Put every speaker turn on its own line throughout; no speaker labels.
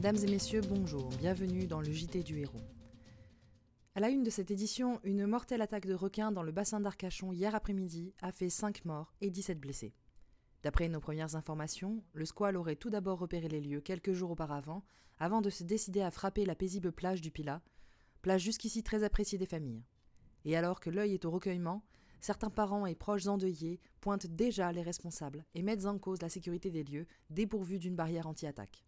Mesdames et messieurs, bonjour, bienvenue dans le JT du héros. À la une de cette édition, une mortelle attaque de requins dans le bassin d'Arcachon hier après-midi a fait 5 morts et 17 blessés. D'après nos premières informations, le squal aurait tout d'abord repéré les lieux quelques jours auparavant, avant de se décider à frapper la paisible plage du Pilat, plage jusqu'ici très appréciée des familles. Et alors que l'œil est au recueillement, certains parents et proches endeuillés pointent déjà les responsables et mettent en cause la sécurité des lieux dépourvus d'une barrière anti-attaque.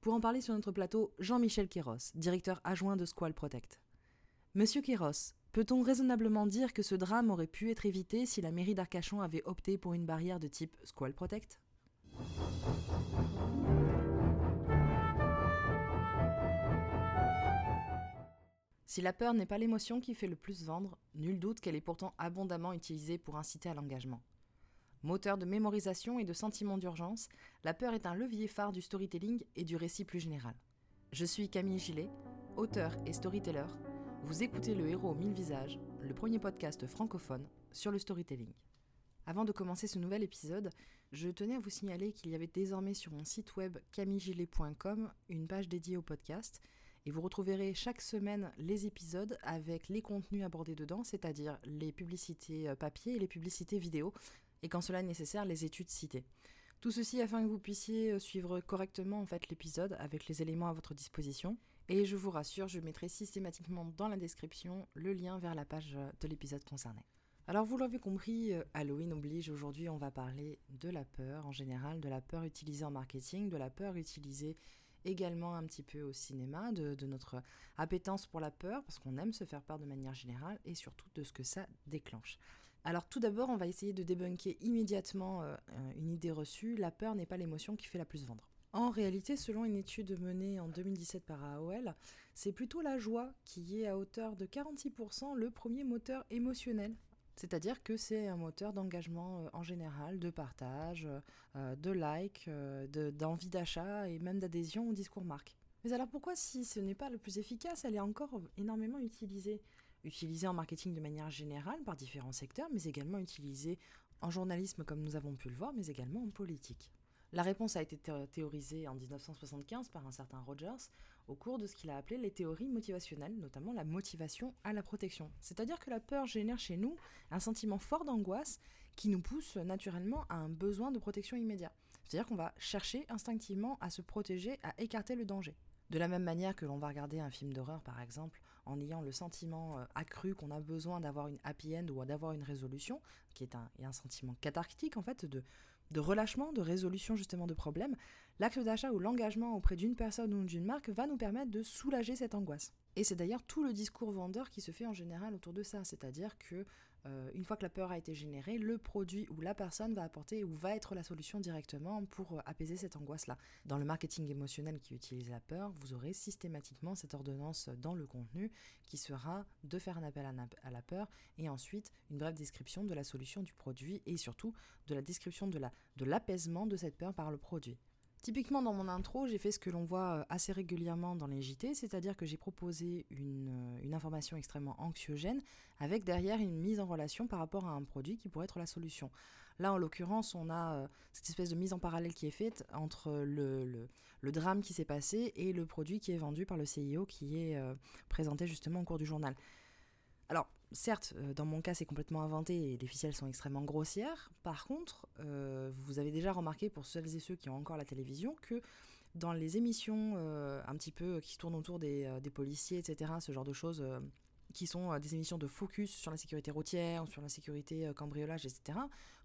Pour en parler sur notre plateau, Jean-Michel Kéros, directeur adjoint de Squall Protect. Monsieur Kéros, peut-on raisonnablement dire que ce drame aurait pu être évité si la mairie d'Arcachon avait opté pour une barrière de type Squall Protect? Si la peur n'est pas l'émotion qui fait le plus vendre, nul doute qu'elle est pourtant abondamment utilisée pour inciter à l'engagement. Moteur de mémorisation et de sentiment d'urgence, la peur est un levier phare du storytelling et du récit plus général. Je suis Camille Gillet, auteur et storyteller. Vous écoutez Le Héros aux mille visages, le premier podcast francophone sur le storytelling. Avant de commencer ce nouvel épisode, je tenais à vous signaler qu'il y avait désormais sur mon site web camillegilet.com une page dédiée au podcast et vous retrouverez chaque semaine les épisodes avec les contenus abordés dedans, c'est-à-dire les publicités euh, papier et les publicités vidéo, et quand cela est nécessaire, les études citées. Tout ceci afin que vous puissiez euh, suivre correctement en fait l'épisode avec les éléments à votre disposition. Et je vous rassure, je mettrai systématiquement dans la description le lien vers la page euh, de l'épisode concerné. Alors vous l'avez compris, Halloween oblige, aujourd'hui on va parler de la peur en général, de la peur utilisée en marketing, de la peur utilisée également un petit peu au cinéma, de, notre appétence pour la peur, parce qu'on aime se faire peur de manière générale, et surtout de ce que ça déclenche. Alors tout d'abord, on va essayer de débunker immédiatement euh, une idée reçue, la peur n'est pas l'émotion qui fait la plus vendre. En réalité, selon une étude menée en 2017 par AOL, c'est plutôt la joie qui est à hauteur de 46% le premier moteur émotionnel c'est-à-dire que c'est un moteur d'engagement euh, en général, de partage, euh, de like, d'envie d'achat et même d'adhésion au discours marque. Mais alors pourquoi si ce n'est pas le plus efficace, elle est encore énormément utilisée? Utilisée en marketing de manière générale par différents secteurs, mais également utilisée en journalisme comme nous avons pu le voir, mais également en politique. La réponse a été théorisée en 1975 par un certain Rogers au cours de ce qu'il a appelé les théories motivationnelles, notamment la motivation à la protection. C'est-à-dire que la peur génère chez nous un sentiment fort d'angoisse qui nous pousse naturellement à un besoin de protection immédiat. C'est-à-dire qu'on va chercher instinctivement à se protéger, à écarter le danger. De la même manière que l'on va regarder un film d'horreur, par exemple, en ayant le sentiment euh, accru qu'on a besoin d'avoir une happy end ou d'avoir une résolution, qui est un, sentiment cathartique en fait, de, de relâchement, de résolution justement de problèmes, l'acte d'achat ou l'engagement auprès d'une personne ou d'une marque va nous permettre de soulager cette angoisse. Et c'est d'ailleurs tout le discours vendeur qui se fait en général autour de ça, c'est-à-dire que euh, une fois que la peur a été générée, le produit ou la personne va apporter ou va être la solution directement pour euh, apaiser cette angoisse-là. Dans le marketing émotionnel qui utilise la peur, vous aurez systématiquement cette ordonnance dans le contenu qui sera de faire un appel à la peur et ensuite une brève description de la solution du produit et surtout de la description de l'apaisement de cette peur par le produit. Typiquement dans mon intro, j'ai fait ce que l'on voit euh, assez régulièrement dans les JT, c'est-à-dire que j'ai proposé une, euh, une, information extrêmement anxiogène avec derrière une mise en relation par rapport à un produit qui pourrait être la solution. Là, en l'occurrence, on a euh, cette espèce de mise en parallèle qui est faite entre le, le, le drame qui s'est passé et le produit qui est vendu par le CIO qui est présenté justement au cours du journal. Alors, certes, euh, dans mon cas, c'est complètement inventé et les ficelles sont extrêmement grossières. Par contre, euh, vous avez déjà remarqué, pour celles et ceux qui ont encore la télévision, que dans les émissions euh, un petit peu qui tournent autour des, policiers, etc., ce genre de choses qui sont des émissions de focus sur la sécurité routière, sur la sécurité cambriolage, etc.,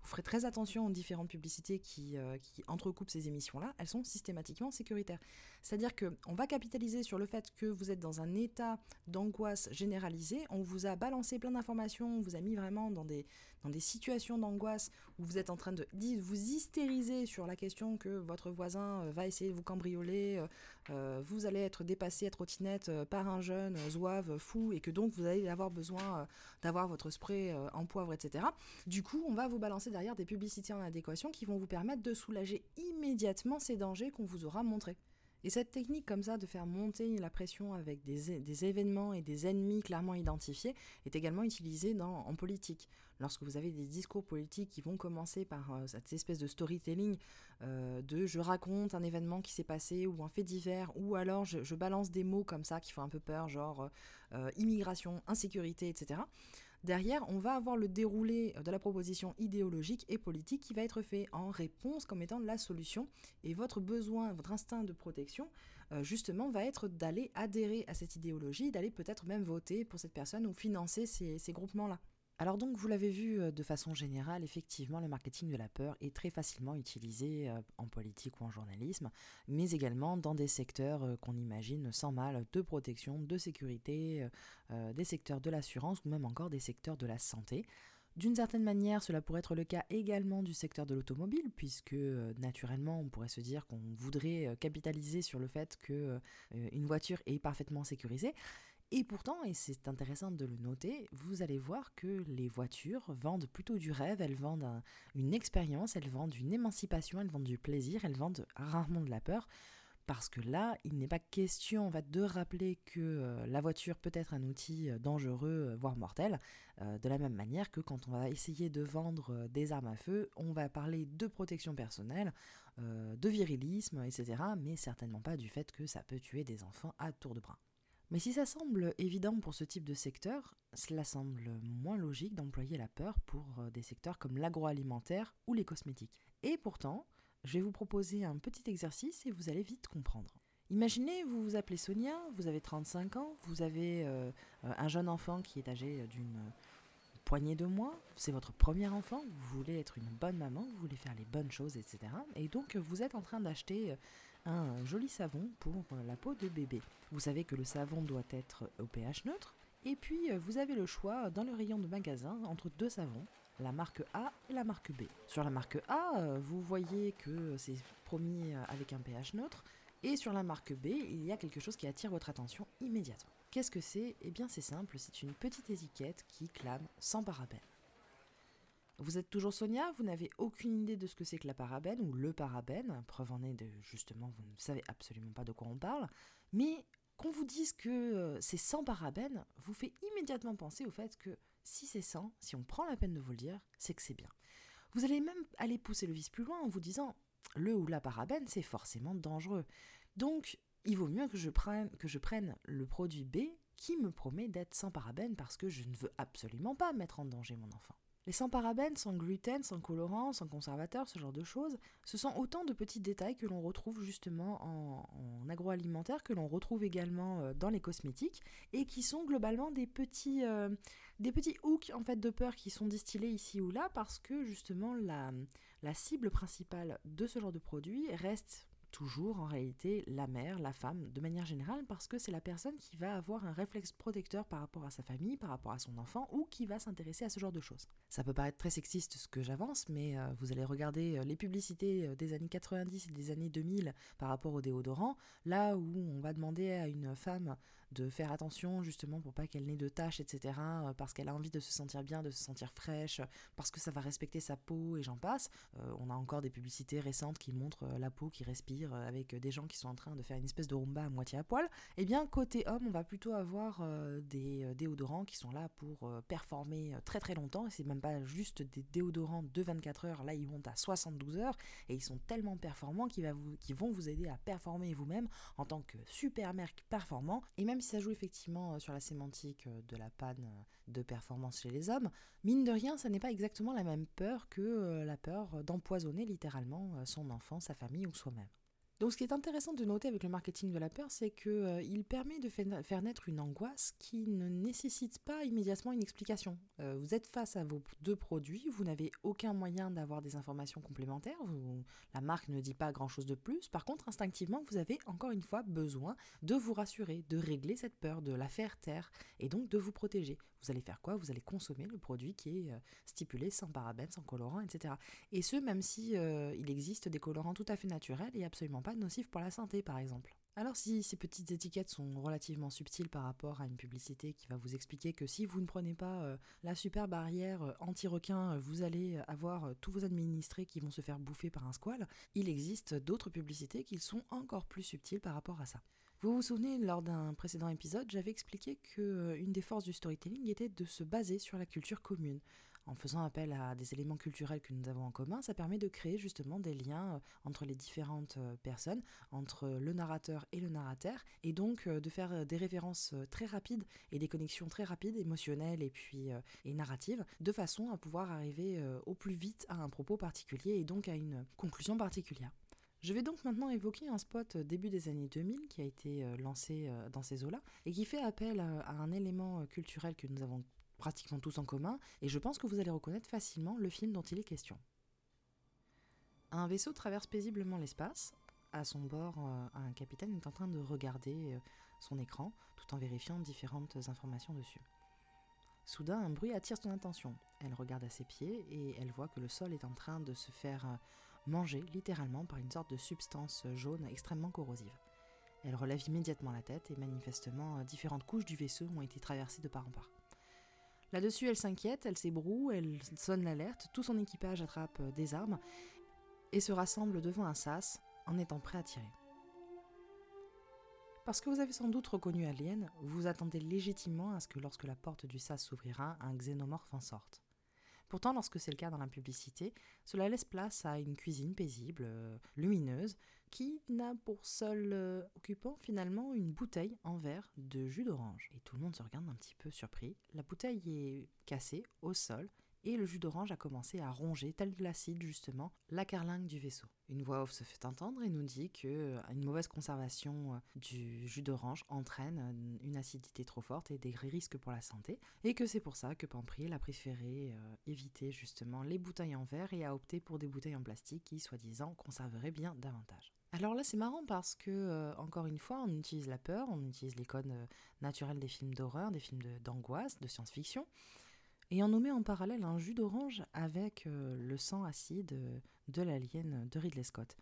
vous ferez très attention aux différentes publicités qui, euh, qui entrecoupent ces émissions-là, elles sont systématiquement sécuritaires. C'est-à-dire qu'on va capitaliser sur le fait que vous êtes dans un état d'angoisse généralisée, on vous a balancé plein d'informations, on vous a mis vraiment dans des, dans des situations d'angoisse où vous êtes en train de vous hystériser sur la question que votre voisin va essayer de vous cambrioler, vous allez être dépassé à trottinette par un jeune zouave fou et que donc vous allez avoir besoin euh, d'avoir votre spray euh, en poivre, etc. Du coup, on va vous balancer derrière des publicités en adéquation qui vont vous permettre de soulager immédiatement ces dangers qu'on vous aura montrés. Et cette technique comme ça de faire monter la pression avec des, événements et des ennemis clairement identifiés est également utilisée en politique. Lorsque vous avez des discours politiques qui vont commencer par euh, cette espèce de storytelling euh, de je raconte un événement qui s'est passé ou un fait divers ou alors je, balance des mots comme ça qui font un peu peur genre euh, immigration, insécurité, etc. Derrière, on va avoir le déroulé de la proposition idéologique et politique qui va être fait en réponse comme étant la solution. Et votre besoin, votre instinct de protection, euh, justement, va être d'aller adhérer à cette idéologie, d'aller peut-être même voter pour cette personne ou financer ces groupements-là. Alors donc, vous l'avez vu euh, de façon générale, effectivement, le marketing de la peur est très facilement utilisé euh, en politique ou en journalisme, mais également dans des secteurs euh, qu'on imagine sans mal de protection, de sécurité, des secteurs de l'assurance ou même encore des secteurs de la santé. D'une certaine manière, cela pourrait être le cas également du secteur de l'automobile, puisque naturellement, on pourrait se dire qu'on voudrait capitaliser sur le fait qu'une voiture est parfaitement sécurisée. Et pourtant, et c'est intéressant de le noter, vous allez voir que les voitures vendent plutôt du rêve, elles vendent une expérience, elles vendent une émancipation, elles vendent du plaisir, elles vendent rarement de la peur. Parce que là, il n'est pas question va, de rappeler que euh, la voiture peut être un outil euh, dangereux, euh, voire mortel, de la même manière que quand on va essayer de vendre des armes à feu, on va parler de protection personnelle, de virilisme, etc., mais certainement pas du fait que ça peut tuer des enfants à tour de bras. Mais si ça semble évident pour ce type de secteur, cela semble moins logique d'employer la peur pour euh, des secteurs comme l'agroalimentaire ou les cosmétiques. Et pourtant, je vais vous proposer un petit exercice et vous allez vite comprendre. Imaginez, vous vous appelez Sonia, vous avez 35 ans, vous avez euh, euh, un jeune enfant qui est âgé d'une poignée de mois, c'est votre premier enfant, vous voulez être une bonne maman, vous voulez faire les bonnes choses, etc. Et donc vous êtes en train d'acheter un joli savon pour la peau de bébé. Vous savez que le savon doit être au pH neutre. Et puis euh, vous avez le choix dans le rayon de magasin entre deux savons, la marque A et la marque B. Sur la marque A, euh, vous voyez que c'est promis euh, avec un pH neutre. Et sur la marque B, il y a quelque chose qui attire votre attention immédiatement. Qu'est-ce que c'est? Eh bien c'est simple, c'est une petite étiquette qui clame sans parabènes. Vous êtes toujours Sonia, vous n'avez aucune idée de ce que c'est que la parabène ou le parabène, preuve en est de justement vous ne savez absolument pas de quoi on parle, mais qu'on vous dise que euh, c'est sans parabène vous fait immédiatement penser au fait que si c'est sans, si on prend la peine de vous le dire, c'est que c'est bien. Vous allez même aller pousser le vice plus loin en vous disant le ou la parabène c'est forcément dangereux. Donc il vaut mieux que je prenne, que je prenne le produit B qui me promet d'être sans parabène parce que je ne veux absolument pas mettre en danger mon enfant. Les sans parabènes, sans gluten, sans colorant, sans conservateur, ce genre de choses, ce sont autant de petits détails que l'on retrouve justement en, agroalimentaire, que l'on retrouve également euh, dans les cosmétiques, et qui sont globalement des petits, euh, des petits hooks en fait de peur qui sont distillés ici ou là parce que justement la, la cible principale de ce genre de produit reste toujours en réalité la mère, la femme, de manière générale, parce que c'est la personne qui va avoir un réflexe protecteur par rapport à sa famille, par rapport à son enfant, ou qui va s'intéresser à ce genre de choses. Ça peut paraître très sexiste ce que j'avance, mais euh, vous allez regarder euh, les publicités euh, des années 90 et des années 2000 par rapport au déodorant, là où on va demander à une femme de faire attention justement pour pas qu'elle n'ait de taches, etc. Euh, parce qu'elle a envie de se sentir bien, de se sentir fraîche, parce que ça va respecter sa peau et j'en passe. Euh, on a encore des publicités récentes qui montrent euh, la peau qui respire avec des gens qui sont en train de faire une espèce de rumba à moitié à poil. Eh bien, côté homme, on va plutôt avoir des déodorants qui sont là pour performer très très longtemps. Et c'est même pas juste des déodorants de 24 heures, là ils montent à 72 heures et ils sont tellement performants qu'ils vont vous aider à performer vous-même en tant que super marque performant. Et même ça joue effectivement euh, sur la sémantique euh, de la panne euh, de performance chez les hommes, mine de rien, ça n'est pas exactement la même peur que la peur d'empoisonner littéralement son enfant, sa famille ou soi-même. Donc ce qui est intéressant de noter avec le marketing de la peur, c'est qu'il euh, permet de faire naître une angoisse qui ne nécessite pas immédiatement une explication. Euh, vous êtes face à vos deux produits, vous n'avez aucun moyen d'avoir des informations complémentaires, la marque ne dit pas grand-chose de plus, par contre instinctivement vous avez encore une fois besoin de vous rassurer, de régler cette peur, de la faire taire et donc de vous protéger. Vous allez faire quoi? Vous allez consommer le produit qui est euh, stipulé sans parabènes, sans colorants, etc. Et ce, même si il existe des colorants tout à fait naturels et absolument pas nocif pour la santé, par exemple. Alors si ces petites étiquettes sont relativement subtiles par rapport à une publicité qui va vous expliquer que si vous ne prenez pas euh, la super barrière euh, anti-requin, euh, vous allez avoir tous vos administrés qui vont se faire bouffer par un squal, il existe d'autres publicités qui sont encore plus subtiles par rapport à ça. Vous vous souvenez, lors d'un précédent épisode, j'avais expliqué que des forces du storytelling était de se baser sur la culture commune en faisant appel à des éléments culturels que nous avons en commun, ça permet de créer justement des liens euh, entre les différentes euh, personnes, entre le narrateur et le narrateur, et donc euh, de faire des références très rapides et des connexions très rapides, émotionnelles et puis et narratives, de façon à pouvoir arriver au plus vite à un propos particulier et donc à une conclusion particulière. Je vais donc maintenant évoquer un spot début des années 2000 qui a été lancé dans ces eaux-là et qui fait appel à un élément culturel que nous avons pratiquement tous en commun, et je pense que vous allez reconnaître facilement le film dont il est question. Un vaisseau traverse paisiblement l'espace. À son bord, euh, un capitaine est en train de regarder euh, son écran tout en vérifiant différentes informations dessus. Soudain, un bruit attire son attention. Elle regarde à ses pieds et elle voit que le sol est en train de se faire euh, manger littéralement par une sorte de substance jaune extrêmement corrosive. Elle relève immédiatement la tête et manifestement différentes couches du vaisseau ont été traversées de part en part. Là-dessus, elle s'inquiète, elle s'ébroue, elle sonne l'alerte, tout son équipage attrape euh, des armes et se rassemble devant un sas en étant prêt à tirer. Parce que vous avez sans doute reconnu Alien, vous attendez légitimement à ce que lorsque la porte du sas s'ouvrira, un xénomorphe en sorte. Pourtant, lorsque c'est le cas dans la publicité, cela laisse place à une cuisine paisible, euh, lumineuse, qui n'a pour seul euh, occupant finalement une bouteille en verre de jus d'orange. Et tout le monde se regarde un petit peu surpris. La bouteille est cassée au sol et le jus d'orange a commencé à ronger, tel de l'acide justement, la carlingue du vaisseau. Une voix off se fait entendre et nous dit que euh, une mauvaise conservation euh, du jus d'orange entraîne euh, une acidité trop forte et des risques pour la santé, et que c'est pour ça que Pampril a préféré éviter justement les bouteilles en verre et a opté pour des bouteilles en plastique qui, soi-disant, conserveraient bien davantage. Alors là, c'est marrant parce que, encore une fois, on utilise la peur, on utilise les codes naturels des films d'horreur, des films d'angoisse, de science-fiction, et on nous met en parallèle un jus d'orange avec euh, le sang acide euh, de l'alien de Ridley Scott.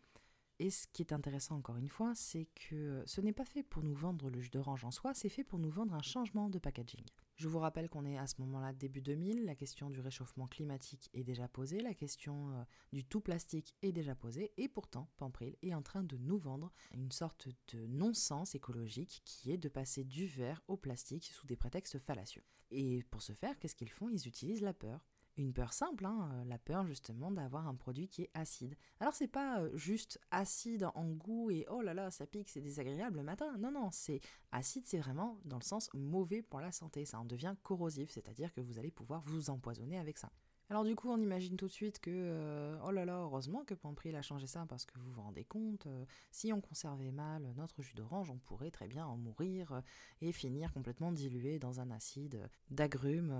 Et ce qui est intéressant encore une fois, c'est que ce n'est pas fait pour nous vendre le jus d'orange en soi, c'est fait pour nous vendre un changement de packaging. Je vous rappelle qu'on est à ce moment-là début 2000, la question du réchauffement climatique est déjà posée, la question euh, du tout plastique est déjà posée, et pourtant Pampril est en train de nous vendre une sorte de non-sens écologique qui est de passer du verre au plastique sous des prétextes fallacieux. Et pour ce faire, qu'est-ce qu'ils font? Ils utilisent la peur. Une peur simple, hein, euh, la peur justement d'avoir un produit qui est acide. Alors c'est pas euh, juste acide en goût et oh là là ça pique, c'est désagréable le matin. Non non, c'est acide, c'est vraiment dans le sens mauvais pour la santé. Ça en devient corrosif, c'est-à-dire que vous allez pouvoir vous empoisonner avec ça. Alors du coup, on imagine tout de suite que, euh, oh là là, heureusement que Pampril a changé ça parce que vous vous rendez compte, euh, si on conservait mal notre jus d'orange, on pourrait très bien en mourir euh, et finir complètement dilué dans un acide d'agrumes,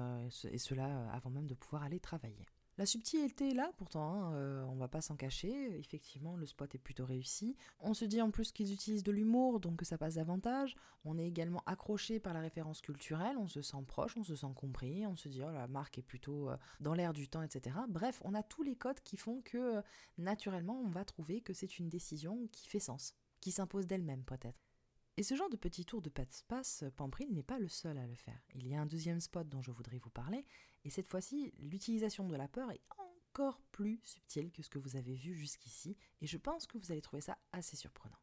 et cela avant même de pouvoir aller travailler. La subtilité est là, pourtant, hein, euh, on va pas s'en cacher. Effectivement, le spot est plutôt réussi. On se dit en plus qu'ils utilisent de l'humour, donc ça passe davantage. On est également accroché par la référence culturelle, on se sent proche, on se sent compris, on se dit oh la marque est plutôt euh, dans l'air du temps, etc. Bref, on a tous les codes qui font que euh, naturellement on va trouver que c'est une décision qui fait sens, qui s'impose d'elle-même peut-être. Et ce genre de petit tour de passe-passe, Pampril n'est pas le seul à le faire. Il y a un deuxième spot dont je voudrais vous parler, et cette fois-ci, l'utilisation de la peur est encore plus subtile que ce que vous avez vu jusqu'ici, et je pense que vous allez trouver ça assez surprenant.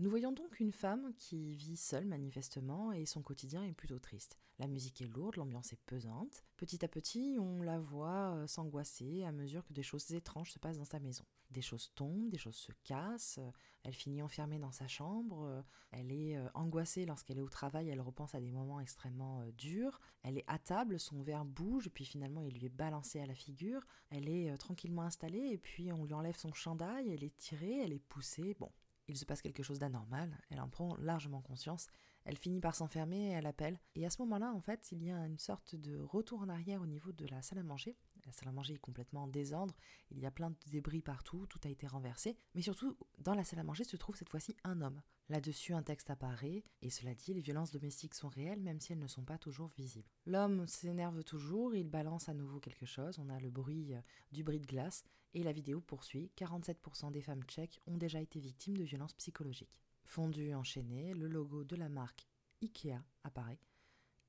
Nous voyons donc une femme qui vit seule manifestement et son quotidien est plutôt triste. La musique est lourde, l'ambiance est pesante. Petit à petit, on la voit euh, s'angoisser à mesure que des choses étranges se passent dans sa maison. Des choses tombent, des choses se cassent, elle finit enfermée dans sa chambre, elle est euh, angoissée lorsqu'elle est au travail, elle repense à des moments extrêmement euh, durs, elle est à table, son verre bouge, puis finalement il lui est balancé à la figure, elle est tranquillement installée, et puis on lui enlève son chandail, elle est tirée, elle est poussée, bon, il se passe quelque chose d'anormal, elle en prend largement conscience, elle finit par s'enfermer elle appelle. Et à ce moment-là, en fait, il y a une sorte de retour en arrière au niveau de la salle à manger. La salle à manger est complètement en désordre, il y a plein de débris partout, tout a été renversé. Mais surtout, dans la salle à manger se trouve cette fois-ci un homme. Là-dessus, un texte apparaît, et cela dit, les violences domestiques sont réelles, même si elles ne sont pas toujours visibles. L'homme s'énerve toujours, il balance à nouveau quelque chose, on a le bruit euh, du bris de glace, et la vidéo poursuit, 47% des femmes tchèques ont déjà été victimes de violences psychologiques. Fondu enchaîné, le logo de la marque IKEA apparaît,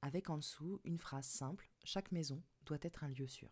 avec en dessous une phrase simple Chaque maison doit être un lieu sûr.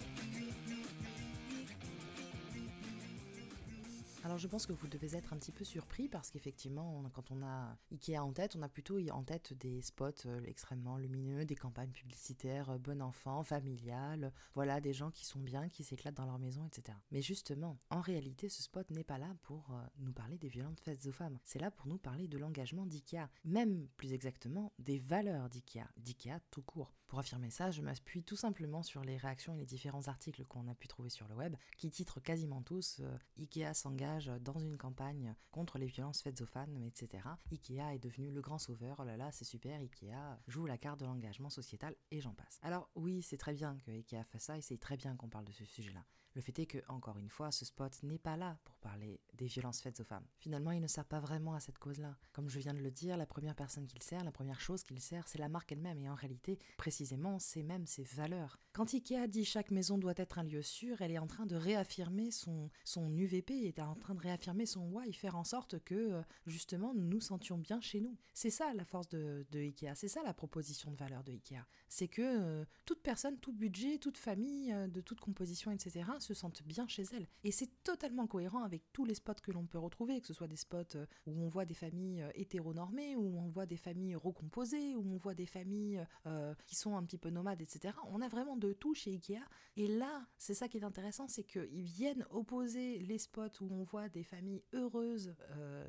Alors je pense que vous devez être un petit peu surpris parce qu'effectivement, quand on a Ikea en tête, on a plutôt en tête des spots euh, extrêmement lumineux, des campagnes publicitaires, euh, bon enfant, familiales, voilà, des gens qui sont bien, qui s'éclatent dans leur maison, etc. Mais justement, en réalité, ce spot n'est pas là pour euh, nous parler des violentes fêtes aux femmes. C'est là pour nous parler de l'engagement d'Ikea, même plus exactement des valeurs d'Ikea, d'Ikea tout court. Pour affirmer ça, je m'appuie tout simplement sur les réactions et les différents articles qu'on a pu trouver sur le web, qui titrent quasiment tous Ikea s'engage dans une campagne contre les violences faites aux femmes, etc. Ikea est devenu le grand sauveur, oh là là, c'est super, Ikea joue la carte de l'engagement sociétal et j'en passe. Alors oui, c'est très bien que Ikea fasse ça et c'est très bien qu'on parle de ce sujet-là. Le fait est que, encore une fois, ce spot n'est pas là pour parler des violences faites aux femmes. Finalement, il ne sert pas vraiment à cette cause-là. Comme je viens de le dire, la première personne qu'il sert, la première chose qu'il sert, c'est la marque elle-même, et en réalité, précisément, c'est même ses valeurs. Quand Ikea dit chaque maison doit être un lieu sûr, elle est en train de réaffirmer son, son UVP, elle est en train de réaffirmer son why, faire en sorte que, euh, justement, nous nous sentions bien chez nous. C'est ça la force de, de Ikea, c'est ça la proposition de valeur de Ikea. C'est que euh, toute personne, tout budget, toute famille, euh, de toute composition, etc., se sentent bien chez elles. Et c'est totalement cohérent avec tous les spots que l'on peut retrouver, que ce soit des spots euh, où on voit des familles euh, hétéronormées, où on voit des familles recomposées, où on voit des familles euh, qui sont un petit peu nomades, etc. On a vraiment de tout chez Ikea. Et là, c'est ça qui est intéressant, c'est qu'ils viennent opposer les spots où on voit des familles heureuses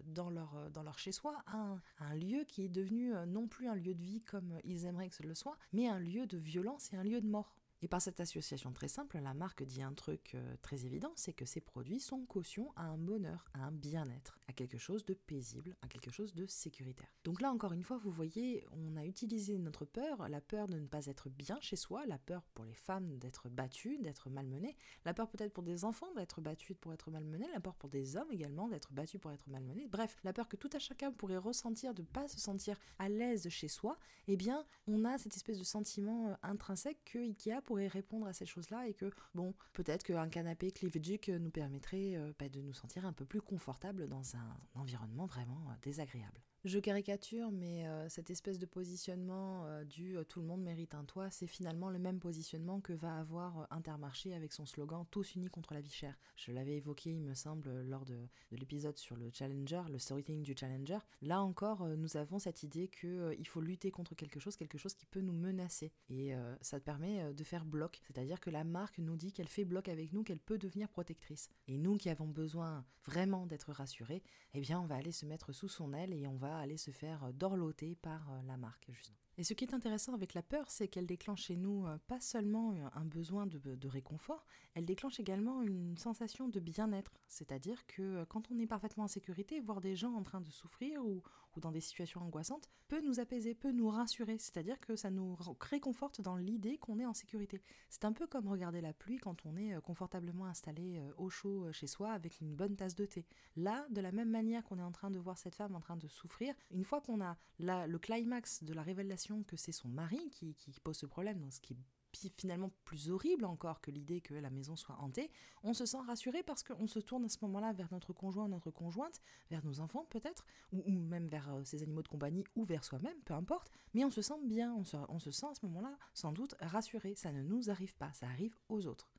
dans leur, dans leur chez-soi à un, un, lieu qui est devenu non plus un lieu de vie comme ils aimeraient que ce le soit, mais un lieu de violence et un lieu de mort. Et par cette association très simple, la marque dit un truc euh, très évident, c'est que ces produits sont caution à un bonheur, à un bien-être, à quelque chose de paisible, à quelque chose de sécuritaire. Donc là, encore une fois, vous voyez, on a utilisé notre peur, la peur de ne pas être bien chez soi, la peur pour les femmes d'être battues, d'être malmenées, la peur peut-être pour des enfants d'être battus pour être malmenés, la peur pour des hommes également d'être battus pour être malmenés. Bref, la peur que tout à chacun pourrait ressentir de ne pas se sentir à l'aise chez soi, eh bien, on a cette espèce de sentiment euh, intrinsèque que Ikea pourrait répondre à ces choses-là et que, bon, peut-être qu'un canapé Cleavage nous permettrait euh, bah, de nous sentir un peu plus confortable dans un environnement vraiment euh, désagréable. Je caricature, mais euh, cette espèce de positionnement euh, du euh, tout le monde mérite un toit, c'est finalement le même positionnement que va avoir Intermarché avec son slogan Tous unis contre la vie chère. Je l'avais évoqué, il me semble, lors de, l'épisode sur le Challenger, le storytelling du Challenger. Là encore, nous avons cette idée qu'il faut lutter contre quelque chose, quelque chose qui peut nous menacer. Et ça permet de faire bloc, c'est-à-dire que la marque nous dit qu'elle fait bloc avec nous, qu'elle peut devenir protectrice. Et nous qui avons besoin vraiment d'être rassurés, eh bien on va aller se mettre sous son aile et on va aller se faire euh, dorloter par euh, la marque, justement. Et ce qui est intéressant avec la peur, c'est qu'elle déclenche chez nous euh, pas seulement un besoin de, réconfort, elle déclenche également une sensation de bien-être. C'est-à-dire que quand on est parfaitement en sécurité, voir des gens en train de souffrir ou, ou dans des situations angoissantes peut nous apaiser, peut nous rassurer. C'est-à-dire que ça nous réconforte dans l'idée qu'on est en sécurité. C'est un peu comme regarder la pluie quand on est confortablement installé au chaud chez soi avec une bonne tasse de thé. Là, de la même manière qu'on est en train de voir cette femme en train de souffrir, une fois qu'on a le climax de la révélation que c'est son mari qui, pose ce problème, ce qui est finalement plus horrible encore que l'idée que la maison soit hantée, on se sent rassuré parce qu'on se tourne à ce moment-là vers notre conjoint, notre conjointe, vers nos enfants peut-être, ou, même vers euh, ses animaux de compagnie ou vers soi-même, peu importe, mais on se sent bien, on se sent à ce moment-là sans doute rassuré, ça ne nous arrive pas, ça arrive aux autres.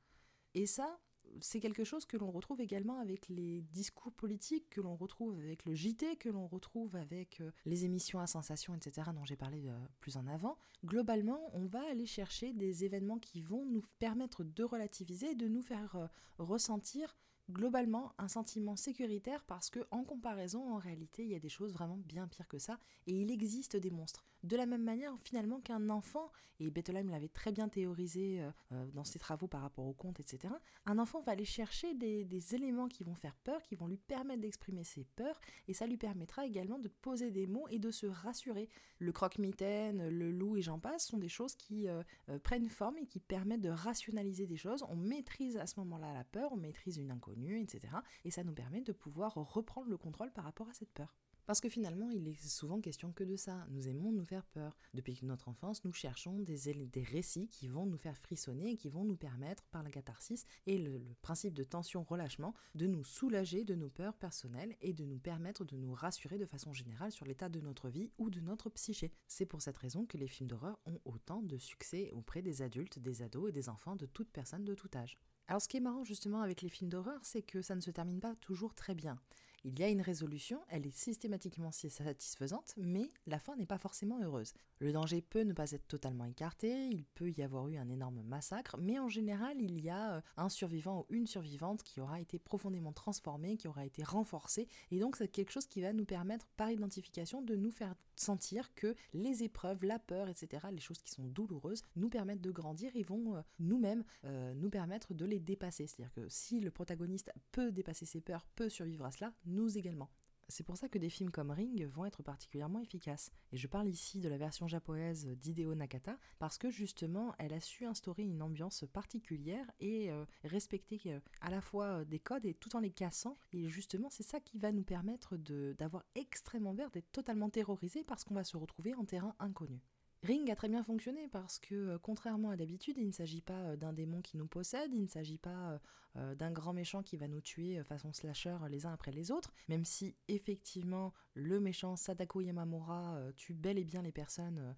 Et ça, c'est quelque chose que l'on retrouve également avec les discours politiques, que l'on retrouve avec le JT, que l'on retrouve avec euh, les émissions à sensation, etc., dont j'ai parlé euh, plus en avant. Globalement, on va aller chercher des événements qui vont nous permettre de relativiser, de nous faire euh, ressentir globalement un sentiment sécuritaire parce que en comparaison en réalité il y a des choses vraiment bien pires que ça et il existe des monstres. De la même manière finalement qu'un enfant et Bettelheim l'avait très bien théorisé euh, euh, dans ses travaux par rapport au conte etc un enfant va aller chercher des, éléments qui vont faire peur qui vont lui permettre d'exprimer ses peurs et ça lui permettra également de poser des mots et de se rassurer. Le croque-mitaine le loup et j'en passe sont des choses qui euh, prennent forme et qui permettent de rationaliser des choses. On maîtrise à ce moment là la peur on maîtrise une inconnue etc. Et ça nous permet de pouvoir reprendre le contrôle par rapport à cette peur. Parce que finalement, il est souvent question que de ça. Nous aimons nous faire peur. Depuis notre enfance, nous cherchons des, récits qui vont nous faire frissonner et qui vont nous permettre, par la catharsis et le, le principe de tension-relâchement, de nous soulager de nos peurs personnelles et de nous permettre de nous rassurer de façon générale sur l'état de notre vie ou de notre psyché. C'est pour cette raison que les films d'horreur ont autant de succès auprès des adultes, des ados et des enfants de toute personne de tout âge. Alors ce qui est marrant justement avec les films d'horreur, c'est que ça ne se termine pas toujours très bien. Il y a une résolution, elle est systématiquement satisfaisante, mais la fin n'est pas forcément heureuse. Le danger peut ne pas être totalement écarté, il peut y avoir eu un énorme massacre, mais en général, il y a euh, un survivant ou une survivante qui aura été profondément transformée, qui aura été renforcée, et donc c'est quelque chose qui va nous permettre, par identification, de nous faire sentir que les épreuves, la peur, etc., les choses qui sont douloureuses, nous permettent de grandir et vont euh, nous-mêmes euh, nous permettre de les dépasser. C'est-à-dire que si le protagoniste peut dépasser ses peurs, peut survivre à cela, nous également. C'est pour ça que des films comme Ring vont être particulièrement efficaces. Et je parle ici de la version japonaise d'Hideo Nakata parce que justement elle a su instaurer une ambiance particulière et euh, respecter euh, à la fois euh, des codes et tout en les cassant. Et justement c'est ça qui va nous permettre d'avoir extrêmement vert, d'être totalement terrorisé parce qu'on va se retrouver en terrain inconnu. Ring a très bien fonctionné parce que, euh, contrairement à d'habitude, il ne s'agit pas euh, d'un démon qui nous possède, il ne s'agit pas euh, d'un grand méchant qui va nous tuer façon slasher les uns après les autres, même si effectivement le méchant Sadako Yamamura tue bel et bien les personnes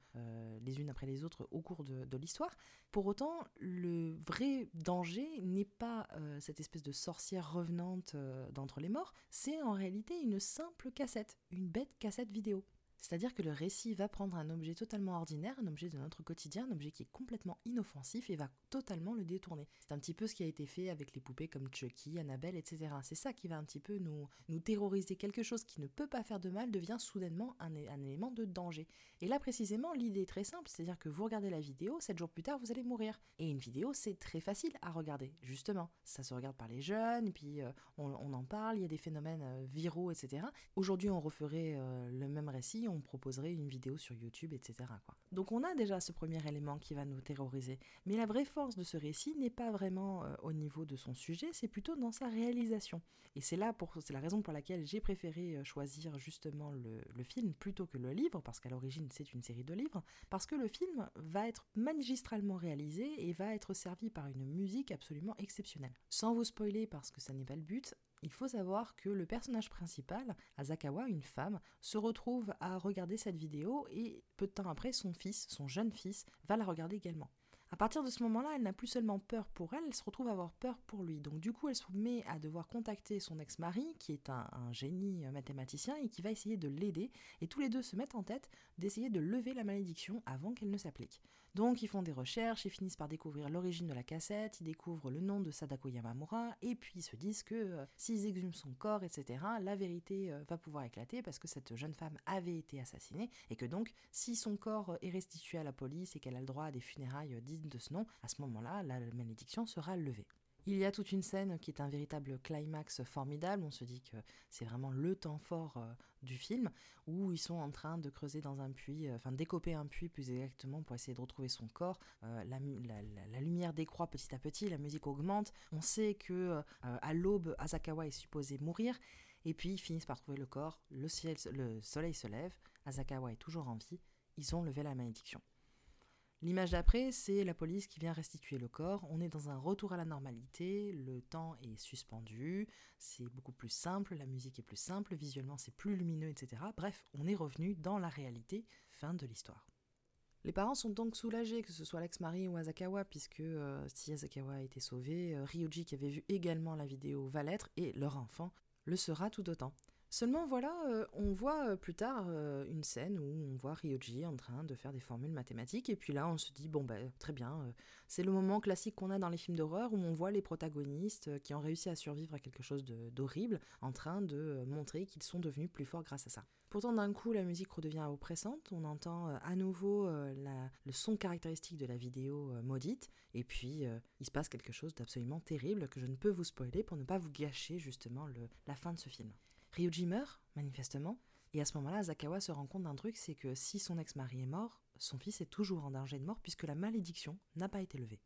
les unes après les autres au cours de, de l'histoire. Pour autant, le vrai danger n'est pas cette espèce de sorcière revenante d'entre les morts, c'est en réalité une simple cassette, une bête cassette vidéo. C'est-à-dire que le récit va prendre un objet totalement ordinaire, un objet de notre quotidien, un objet qui est complètement inoffensif et va totalement le détourner. C'est un petit peu ce qui a été fait avec les poupées comme Chucky, Annabelle, etc. C'est ça qui va un petit peu nous, nous terroriser. Quelque chose qui ne peut pas faire de mal devient soudainement un, élément de danger. Et là précisément, l'idée est très simple, c'est-à-dire que vous regardez la vidéo, 7 jours plus tard, vous allez mourir. Et une vidéo, c'est très facile à regarder, justement. Ça se regarde par les jeunes, puis euh, on, en parle, il y a des phénomènes euh, viraux, etc. Aujourd'hui, on referait euh, le même récit, on proposerait une vidéo sur YouTube, etc. Donc on a déjà ce premier élément qui va nous terroriser. Mais la vraie force de ce récit n'est pas vraiment euh, au niveau de son sujet, c'est plutôt dans sa réalisation. Et c'est là pour, c'est la raison pour laquelle j'ai préféré euh, choisir justement le, le, film plutôt que le livre, parce qu'à l'origine c'est une série de livres, parce que le film va être magistralement réalisé et va être servi par une musique absolument exceptionnelle. Sans vous spoiler, parce que ça n'est pas le but, il faut savoir que le personnage principal, Azakawa, une femme, se retrouve à regarder cette vidéo et peu de temps après, son fils, son jeune fils, va la regarder également. À partir de ce moment-là, elle n'a plus seulement peur pour elle, elle se retrouve à avoir peur pour lui. Donc du coup, elle se met à devoir contacter son ex-mari, qui est un, un, génie mathématicien et qui va essayer de l'aider. Et tous les deux se mettent en tête d'essayer de lever la malédiction avant qu'elle ne s'applique. Donc ils font des recherches, ils finissent par découvrir l'origine de la cassette, ils découvrent le nom de Sadako Yamamura, et puis ils se disent que euh, s'ils exhument son corps, etc., la vérité euh, va pouvoir éclater parce que cette jeune femme avait été assassinée, et que donc si son corps est restitué à la police et qu'elle a le droit à des funérailles de ce nom, à ce moment-là, la malédiction sera levée. Il y a toute une scène qui est un véritable climax formidable. On se dit que c'est vraiment le temps fort euh, du film où ils sont en train de creuser dans un puits, euh, enfin décoper un puits plus exactement pour essayer de retrouver son corps. Euh, la, la, lumière décroît petit à petit, la musique augmente. On sait que à l'aube, Asakawa est supposé mourir. Et puis ils finissent par trouver le corps. Le, ciel, le soleil se lève. Asakawa est toujours en vie. Ils ont levé la malédiction. L'image d'après, c'est la police qui vient restituer le corps. On est dans un retour à la normalité, le temps est suspendu, c'est beaucoup plus simple, la musique est plus simple, visuellement c'est plus lumineux, etc. Bref, on est revenu dans la réalité. Fin de l'histoire. Les parents sont donc soulagés, que ce soit l'ex-mari ou Asakawa, puisque euh, si Asakawa a été sauvé, euh, Ryuji, qui avait vu également la vidéo, va l'être, et leur enfant le sera tout autant. Seulement voilà, euh, on voit euh, plus tard euh, une scène où on voit Ryoji en train de faire des formules mathématiques et puis là on se dit bon ben très bien, c'est le moment classique qu'on a dans les films d'horreur où on voit les protagonistes qui ont réussi à survivre à quelque chose d'horrible en train de montrer qu'ils sont devenus plus forts grâce à ça. Pourtant d'un coup la musique redevient oppressante, on entend à nouveau le son caractéristique de la vidéo maudite et puis il se passe quelque chose d'absolument terrible que je ne peux vous spoiler pour ne pas vous gâcher justement la fin de ce film. Ryuji meurt, manifestement, et à ce moment-là, Zakawa se rend compte d'un truc, c'est que si son ex-mari est mort, son fils est toujours en danger de mort puisque la malédiction n'a pas été levée.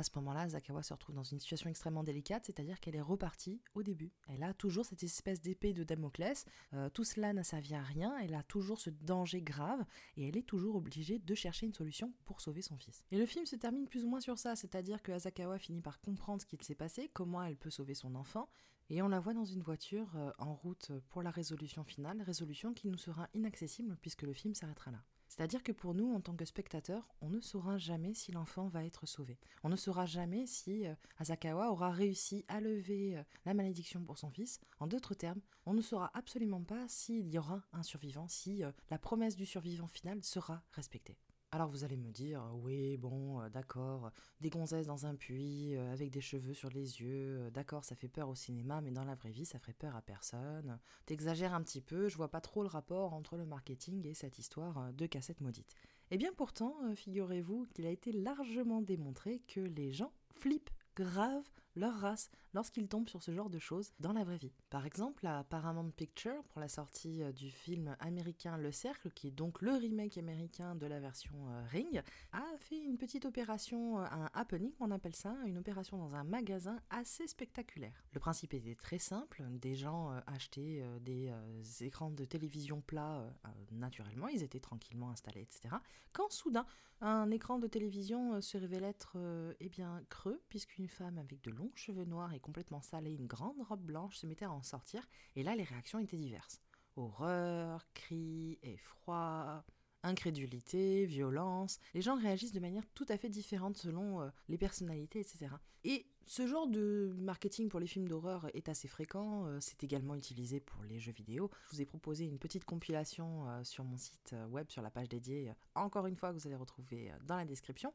À ce moment-là, Zakawa se retrouve dans une situation extrêmement délicate, c'est-à-dire qu'elle est repartie au début. Elle a toujours cette espèce d'épée de Damoclès. Euh, tout cela n'a servi à rien. Elle a toujours ce danger grave et elle est toujours obligée de chercher une solution pour sauver son fils. Et le film se termine plus ou moins sur ça, c'est-à-dire que Asakawa finit par comprendre ce qu'il s'est passé, comment elle peut sauver son enfant, et on la voit dans une voiture euh, en route pour la résolution finale, résolution qui nous sera inaccessible puisque le film s'arrêtera là. C'est-à-dire que pour nous, en tant que spectateurs, on ne saura jamais si l'enfant va être sauvé. On ne saura jamais si euh, Asakawa aura réussi à lever euh, la malédiction pour son fils. En d'autres termes, on ne saura absolument pas s'il y aura un survivant, si euh, la promesse du survivant final sera respectée. Alors vous allez me dire, oui, bon, d'accord, des gonzesses dans un puits, avec des cheveux sur les yeux, d'accord, ça fait peur au cinéma, mais dans la vraie vie, ça ferait peur à personne. T'exagères un petit peu, je vois pas trop le rapport entre le marketing et cette histoire de cassette maudite. Eh bien pourtant, figurez-vous qu'il a été largement démontré que les gens flippent grave leur race lorsqu'ils tombent sur ce genre de choses dans la vraie vie. Par exemple, la Paramount Picture, pour la sortie euh, du film américain Le Cercle, qui est donc le remake américain de la version euh, Ring, a fait une petite opération, euh, un happening, on appelle ça, une opération dans un magasin assez spectaculaire. Le principe était très simple, des gens achetaient des écrans de télévision plats naturellement, ils étaient tranquillement installés, etc. Quand soudain, un écran de télévision se révèle être eh bien creux, puisqu'une femme avec de longs cheveux noirs et complètement salée, une grande robe blanche se mettait à en sortir, et là les réactions étaient diverses. Horreur, cris, effroi, incrédulité, violence. Les gens réagissent de manière tout à fait différente selon euh, les personnalités, etc. Et ce genre de marketing pour les films d'horreur est assez fréquent, euh, c'est également utilisé pour les jeux vidéo. Je vous ai proposé une petite compilation euh, sur mon site web, sur la page dédiée, encore une fois que vous allez retrouver dans la description.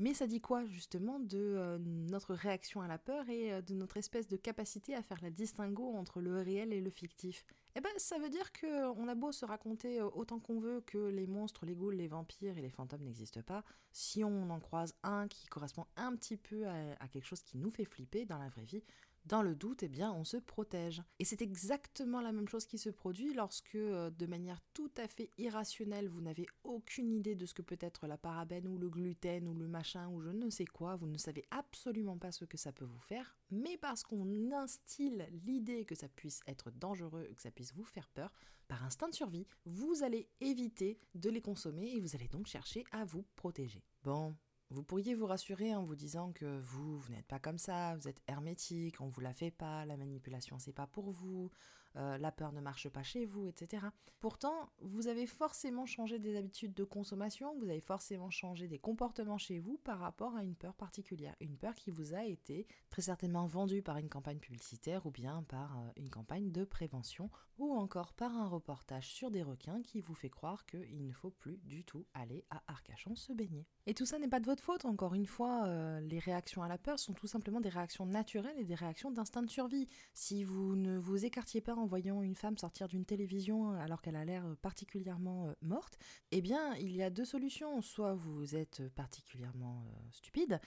Mais ça dit quoi justement de euh, notre réaction à la peur et euh, de notre espèce de capacité à faire la distinguo entre le réel et le fictif? Eh ben ça veut dire qu'on a beau se raconter euh, autant qu'on veut que les monstres, les ghouls, les vampires et les fantômes n'existent pas, si on en croise un qui correspond un petit peu à quelque chose qui nous fait flipper dans la vraie vie, dans le doute, eh bien, on se protège. Et c'est exactement la même chose qui se produit lorsque, euh, de manière tout à fait irrationnelle, vous n'avez aucune idée de ce que peut être la parabène ou le gluten ou le machin ou je ne sais quoi, vous ne savez absolument pas ce que ça peut vous faire, mais parce qu'on instille l'idée que ça puisse être dangereux, que ça puisse vous faire peur, par instinct de survie, vous allez éviter de les consommer et vous allez donc chercher à vous protéger. Bon, vous pourriez vous rassurer en vous disant que vous, vous n'êtes pas comme ça, vous êtes hermétique, on vous la fait pas, la manipulation c'est pas pour vous, euh, la peur ne marche pas chez vous, etc. Pourtant, vous avez forcément changé des habitudes de consommation, vous avez forcément changé des comportements chez vous par rapport à une peur particulière, une peur qui vous a été très certainement vendue par une campagne publicitaire ou bien par euh, une campagne de prévention ou encore par un reportage sur des requins qui vous fait croire qu'il ne faut plus du tout aller à Arcachon se baigner. Et tout ça n'est pas de votre faute, encore une fois, euh, les réactions à la peur sont tout simplement des réactions naturelles et des réactions d'instinct de survie. Si vous ne vous écartiez pas en voyant une femme sortir d'une télévision alors qu'elle a l'air particulièrement euh, morte, eh bien, il y a deux solutions. Soit vous êtes particulièrement euh, stupide,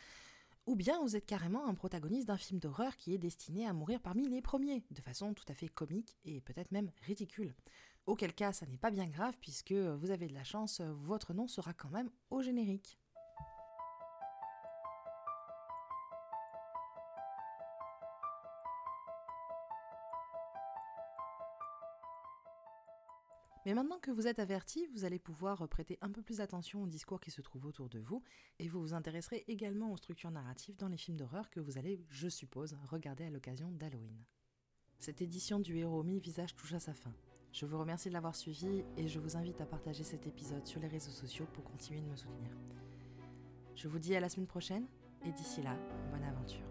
ou bien vous êtes carrément un protagoniste d'un film d'horreur qui est destiné à mourir parmi les premiers, de façon tout à fait comique et peut-être même ridicule. Auquel cas, ça n'est pas bien grave puisque vous avez de la chance, votre nom sera quand même au générique. Mais maintenant que vous êtes averti, vous allez pouvoir prêter un peu plus attention aux discours qui se trouvent autour de vous, et vous vous intéresserez également aux structures narratives dans les films d'horreur que vous allez, je suppose, regarder à l'occasion d'Halloween. Cette édition du Héros mi-visage touche à sa fin. Je vous remercie de l'avoir suivi et je vous invite à partager cet épisode sur les réseaux sociaux pour continuer de me soutenir. Je vous dis à la semaine prochaine et d'ici là, bonne aventure.